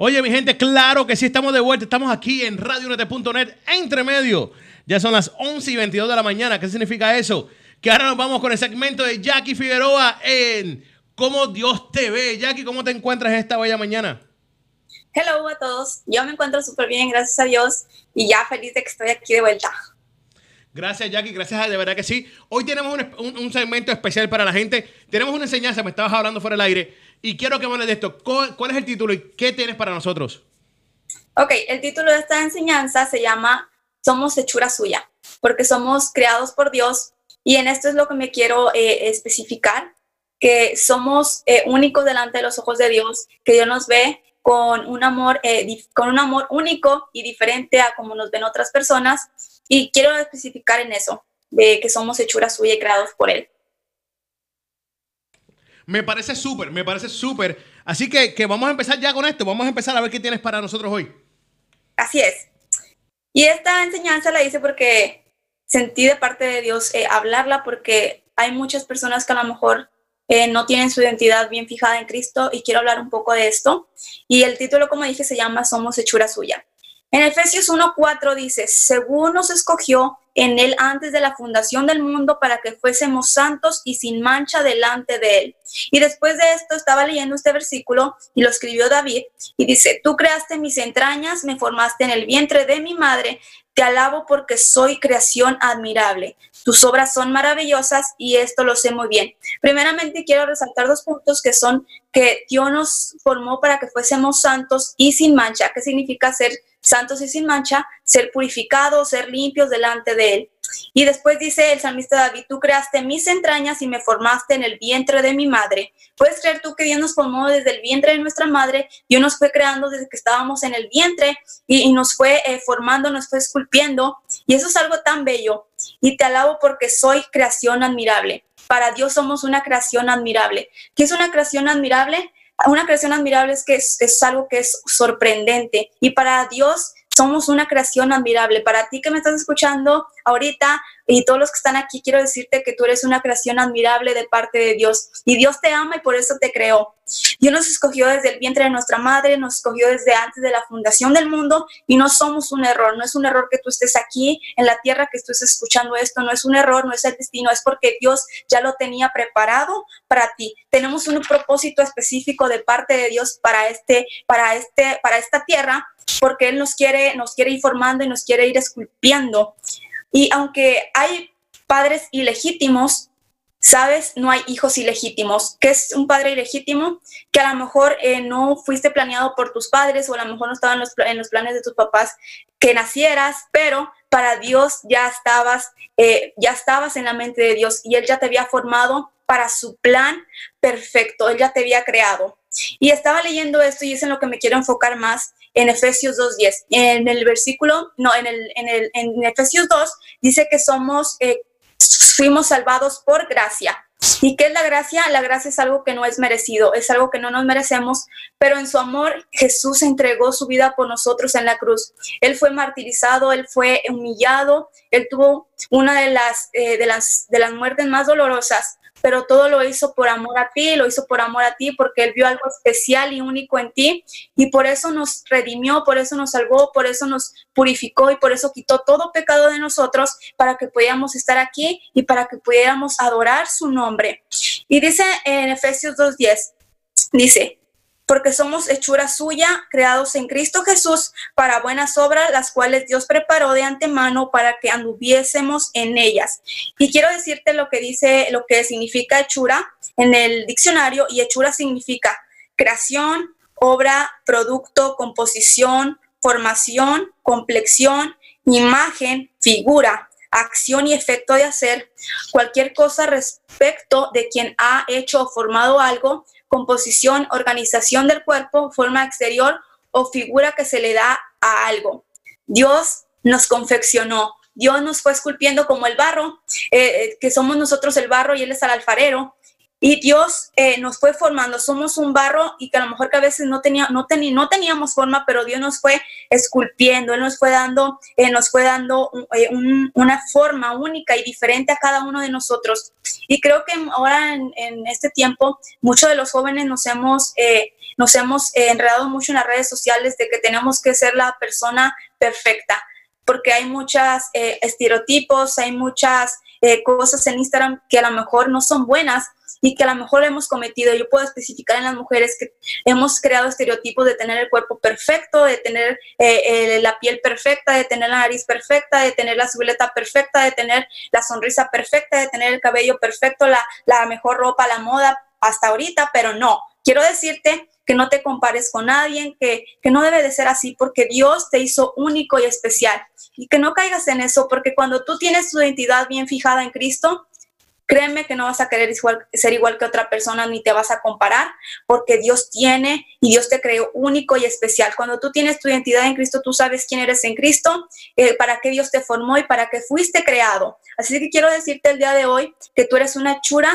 Oye, mi gente, claro que sí, estamos de vuelta. Estamos aquí en radionet.net, entre medio. Ya son las 11 y 22 de la mañana. ¿Qué significa eso? Que ahora nos vamos con el segmento de Jackie Figueroa en Cómo Dios te ve. Jackie, ¿cómo te encuentras esta bella mañana? Hello a todos. Yo me encuentro súper bien, gracias a Dios. Y ya feliz de que estoy aquí de vuelta. Gracias, Jackie. Gracias, de verdad que sí. Hoy tenemos un, segmento especial para la gente. Tenemos una enseñanza, me estabas hablando fuera del aire. Y quiero que me hables de esto. ¿Cuál, es el título y qué tienes para nosotros? Ok, el título de esta enseñanza se llama Somos hechura suya, porque somos creados por Dios. Y en esto es lo que me quiero eh, especificar, que somos eh, únicos delante de los ojos de Dios, que Dios nos ve con un amor, eh, con un amor único y diferente a como nos ven otras personas. Y quiero especificar en eso, de que somos hechura suya y creados por Él. Me parece súper, me parece súper. Así que, que vamos a empezar ya con esto. Vamos a empezar a ver qué tienes para nosotros hoy. Así es. Y esta enseñanza la hice porque sentí de parte de Dios eh, hablarla porque hay muchas personas que a lo mejor eh, no tienen su identidad bien fijada en Cristo y quiero hablar un poco de esto. Y el título, como dije, se llama Somos hechura suya. En Efesios 1.4 dice, según nos escogió en él antes de la fundación del mundo para que fuésemos santos y sin mancha delante de él. Y después de esto estaba leyendo este versículo y lo escribió David y dice, tú creaste mis entrañas, me formaste en el vientre de mi madre, te alabo porque soy creación admirable. Tus obras son maravillosas y esto lo sé muy bien. Primeramente quiero resaltar dos puntos que son que Dios nos formó para que fuésemos santos y sin mancha. ¿Qué significa ser santos y sin mancha? Ser purificados, ser limpios delante de Él. Y después dice el salmista David, tú creaste mis entrañas y me formaste en el vientre de mi madre. ¿Puedes creer tú que Dios nos formó desde el vientre de nuestra madre? Dios nos fue creando desde que estábamos en el vientre y, nos fue eh, formando, nos fue esculpiendo. Y eso es algo tan bello. Y te alabo porque soy creación admirable. Para Dios somos una creación admirable. ¿Qué es una creación admirable? Una creación admirable es que es algo que es sorprendente. Y para Dios somos una creación admirable. Para ti que me estás escuchando ahorita y todos los que están aquí, quiero decirte que tú eres una creación admirable de parte de Dios. Y Dios te ama y por eso te creó. Dios nos escogió desde el vientre de nuestra madre, nos escogió desde antes de la fundación del mundo y no somos un error. No es un error que tú estés aquí en la tierra, que estés escuchando esto. No es un error, no es el destino, es porque Dios ya lo tenía preparado para ti. Tenemos un propósito específico de parte de Dios para este, para este, para esta tierra porque Él nos quiere, nos quiere ir formando y nos quiere ir esculpiendo. Y aunque hay padres ilegítimos, ¿sabes? No hay hijos ilegítimos. ¿Qué es un padre ilegítimo? Que a lo mejor eh, no fuiste planeado por tus padres o a lo mejor no estaban en los, planes de tus papás que nacieras, pero para Dios ya estabas, eh, ya estabas en la mente de Dios y Él ya te había formado para su plan perfecto, Él ya te había creado. Y estaba leyendo esto y es en lo que me quiero enfocar más en Efesios 2.10. En el versículo, no, en, el, en, el, en Efesios 2 dice que somos, eh, fuimos salvados por gracia. ¿Y qué es la gracia? La gracia es algo que no es merecido, es algo que no nos merecemos, pero en su amor Jesús entregó su vida por nosotros en la cruz. Él fue martirizado, él fue humillado, él tuvo una de las, eh, de las, de las muertes más dolorosas, pero todo lo hizo por amor a ti, lo hizo por amor a ti, porque Él vio algo especial y único en ti, y por eso nos redimió, por eso nos salvó, por eso nos purificó y por eso quitó todo pecado de nosotros para que pudiéramos estar aquí y para que pudiéramos adorar su nombre. Y dice en Efesios 2.10, dice, porque somos hechura suya, creados en Cristo Jesús para buenas obras, las cuales Dios preparó de antemano para que anduviésemos en ellas. Y quiero decirte lo que dice, lo que significa hechura en el diccionario, y hechura significa creación, obra, producto, composición, formación, complexión, imagen, figura, acción y efecto de hacer cualquier cosa respecto de quien ha hecho o formado algo composición, organización del cuerpo, forma exterior o figura que se le da a algo. Dios nos confeccionó, Dios nos fue esculpiendo como el barro, eh, eh, que somos nosotros el barro y Él es el alfarero. Y Dios eh, nos fue formando, somos un barro y que a lo mejor que a veces no, tenía, no, no teníamos forma, pero Dios nos fue esculpiendo, Él nos fue dando, eh, nos fue dando eh, una forma única y diferente a cada uno de nosotros. Y creo que ahora en, este tiempo muchos de los jóvenes nos hemos, nos hemos eh, enredado mucho en las redes sociales de que tenemos que ser la persona perfecta, porque hay muchos eh, estereotipos, hay muchas eh, cosas en Instagram que a lo mejor no son buenas y que a lo mejor hemos cometido. Yo puedo especificar en las mujeres que hemos creado estereotipos de tener el cuerpo perfecto, de tener eh, la piel perfecta, de tener la nariz perfecta, de tener la silueta perfecta, de tener la sonrisa perfecta, de tener el cabello perfecto, la, la mejor ropa, la moda hasta ahorita, pero no. Quiero decirte que no te compares con nadie, que, que no debe de ser así porque Dios te hizo único y especial. Y que no caigas en eso porque cuando tú tienes tu identidad bien fijada en Cristo, créeme que no vas a querer ser igual que otra persona ni te vas a comparar porque Dios tiene y Dios te creó único y especial. Cuando tú tienes tu identidad en Cristo, tú sabes quién eres en Cristo, eh, para qué Dios te formó y para qué fuiste creado. Así que quiero decirte el día de hoy que tú eres una chura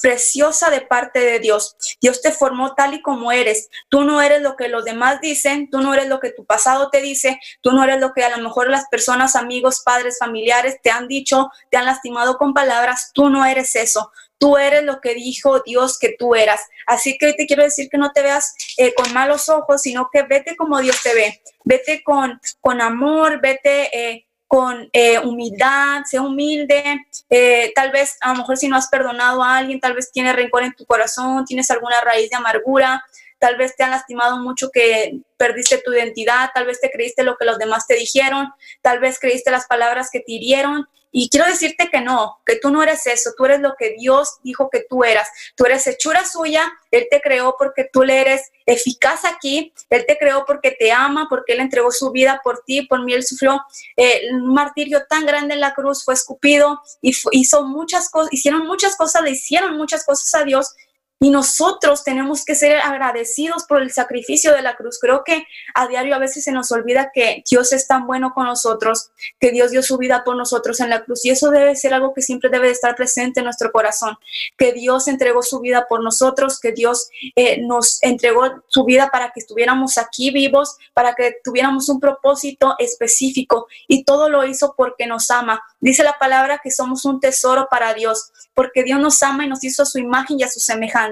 preciosa de parte de Dios. Dios te formó tal y como eres. Tú no eres lo que los demás dicen, tú no eres lo que tu pasado te dice, tú no eres lo que a lo mejor las personas, amigos, padres, familiares te han dicho, te han lastimado con palabras, tú no eres eso. Tú eres lo que dijo Dios que tú eras. Así que te quiero decir que no te veas eh, con malos ojos, sino que vete como Dios te ve. Vete con, con amor, vete eh, con eh, humildad, sé humilde, eh, tal vez a lo mejor si no has perdonado a alguien, tal vez tienes rencor en tu corazón, tienes alguna raíz de amargura, tal vez te han lastimado mucho que perdiste tu identidad, tal vez te creíste lo que los demás te dijeron, tal vez creíste las palabras que te hirieron. Y quiero decirte que no, que tú no eres eso, tú eres lo que Dios dijo que tú eras. Tú eres hechura suya, Él te creó porque tú le eres eficaz aquí, Él te creó porque te ama, porque Él entregó su vida por ti, por mí Él sufrió eh, un martirio tan grande en la cruz, fue escupido y hizo muchas cosas, hicieron muchas cosas, le hicieron muchas cosas a Dios y nosotros tenemos que ser agradecidos por el sacrificio de la cruz. Creo que a diario a veces se nos olvida que Dios es tan bueno con nosotros, que Dios dio su vida por nosotros en la cruz. Y eso debe ser algo que siempre debe estar presente en nuestro corazón, que Dios entregó su vida por nosotros, que Dios eh, nos entregó su vida para que estuviéramos aquí vivos, para que tuviéramos un propósito específico. Y todo lo hizo porque nos ama. Dice la palabra que somos un tesoro para Dios, porque Dios nos ama y nos hizo a su imagen y a su semejanza.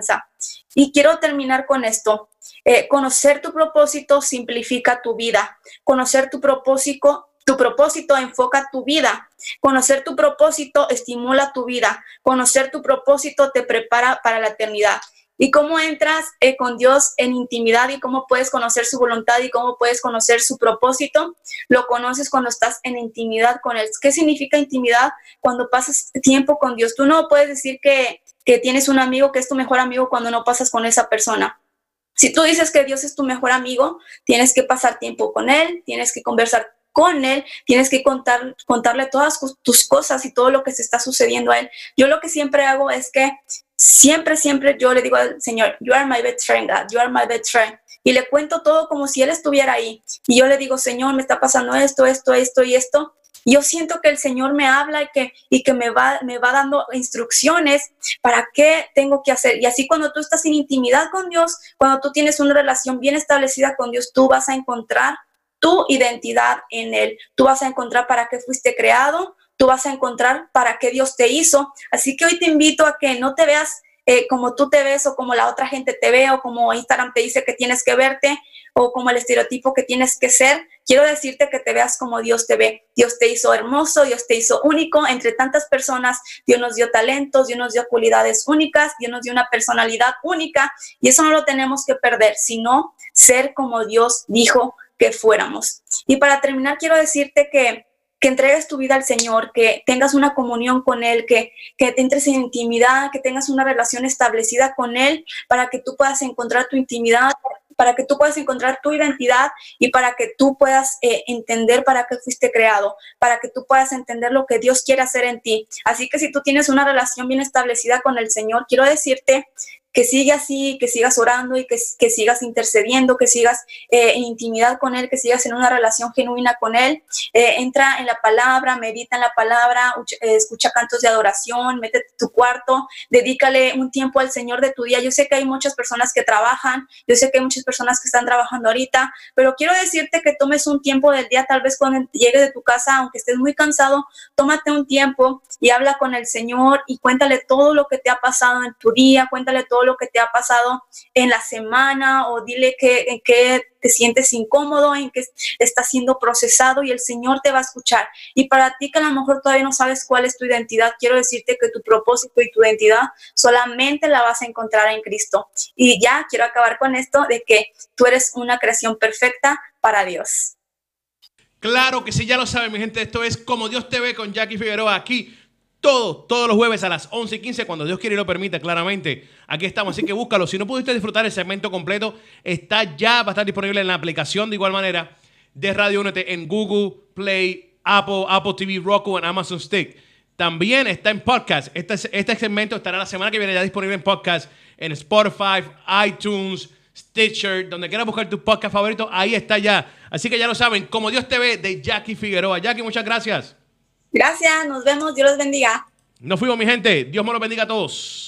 Y quiero terminar con esto. Eh, conocer tu propósito simplifica tu vida. Conocer tu propósito, tu propósito enfoca tu vida. Conocer tu propósito estimula tu vida. Conocer tu propósito te prepara para la eternidad. Y cómo entras eh, con Dios en intimidad y cómo puedes conocer su voluntad y cómo puedes conocer su propósito, lo conoces cuando estás en intimidad con Él. ¿Qué significa intimidad? Cuando pasas tiempo con Dios. Tú no puedes decir que que tienes un amigo que es tu mejor amigo cuando no pasas con esa persona. Si tú dices que Dios es tu mejor amigo, tienes que pasar tiempo con Él, tienes que conversar con Él, tienes que contar, contarle todas tus cosas y todo lo que se está sucediendo a Él. Yo lo que siempre hago es que siempre, siempre yo le digo al Señor, you are my best friend, God, you are my best friend. Y le cuento todo como si Él estuviera ahí. Y yo le digo, Señor, me está pasando esto, esto, esto y esto yo siento que el Señor me habla y que, y que me, va, me va dando instrucciones para qué tengo que hacer. Y así cuando tú estás en intimidad con Dios, cuando tú tienes una relación bien establecida con Dios, tú vas a encontrar tu identidad en Él. Tú vas a encontrar para qué fuiste creado, tú vas a encontrar para qué Dios te hizo. Así que hoy te invito a que no te veas eh, como tú te ves o como la otra gente te ve o como Instagram te dice que tienes que verte o como el estereotipo que tienes que ser, quiero decirte que te veas como Dios te ve. Dios te hizo hermoso, Dios te hizo único entre tantas personas. Dios nos dio talentos, Dios nos dio cualidades únicas, Dios nos dio una personalidad única y eso no lo tenemos que perder, sino ser como Dios dijo que fuéramos. Y para terminar, quiero decirte que que entregues tu vida al Señor, que tengas una comunión con Él, que, que entres en intimidad, que tengas una relación establecida con Él para que tú puedas encontrar tu intimidad, para que tú puedas encontrar tu identidad y para que tú puedas eh, entender para qué fuiste creado, para que tú puedas entender lo que Dios quiere hacer en ti. Así que si tú tienes una relación bien establecida con el Señor, quiero decirte que sigue así, que sigas orando y que, que sigas intercediendo, que sigas eh, en intimidad con Él, que sigas en una relación genuina con Él. Eh, entra en la palabra, medita en la palabra, eh, escucha cantos de adoración, métete tu cuarto, dedícale un tiempo al Señor de tu día. Yo sé que hay muchas personas que trabajan, yo sé que hay muchas personas que están trabajando ahorita, pero quiero decirte que tomes un tiempo del día, tal vez cuando llegues de tu casa, aunque estés muy cansado, tómate un tiempo y habla con el Señor y cuéntale todo lo que te ha pasado en tu día, cuéntale todo lo que te ha pasado en la semana o dile que, en qué te sientes incómodo, en qué está siendo procesado y el Señor te va a escuchar. Y para ti que a lo mejor todavía no sabes cuál es tu identidad, quiero decirte que tu propósito y tu identidad solamente la vas a encontrar en Cristo. Y ya quiero acabar con esto de que tú eres una creación perfecta para Dios. Claro que sí, ya lo saben, mi gente. Esto es Como Dios te ve con Jackie Figueroa aquí. Todos, todos los jueves a las 11 y 15, cuando Dios quiere y lo permita, claramente. Aquí estamos, así que búscalo. Si no pudiste disfrutar el segmento completo, está ya, va a estar disponible en la aplicación de igual manera de Radio Únete en Google Play, Apple, Apple TV, Roku, en Amazon Stick. También está en podcast. Este, este segmento estará la semana que viene ya disponible en podcast, en Spotify, iTunes, Stitcher, donde quieras buscar tu podcast favorito, ahí está ya. Así que ya lo saben, como Dios te ve, de Jackie Figueroa. Jackie, muchas gracias. Gracias, nos vemos, Dios los bendiga. Nos fuimos, mi gente. Dios me los bendiga a todos.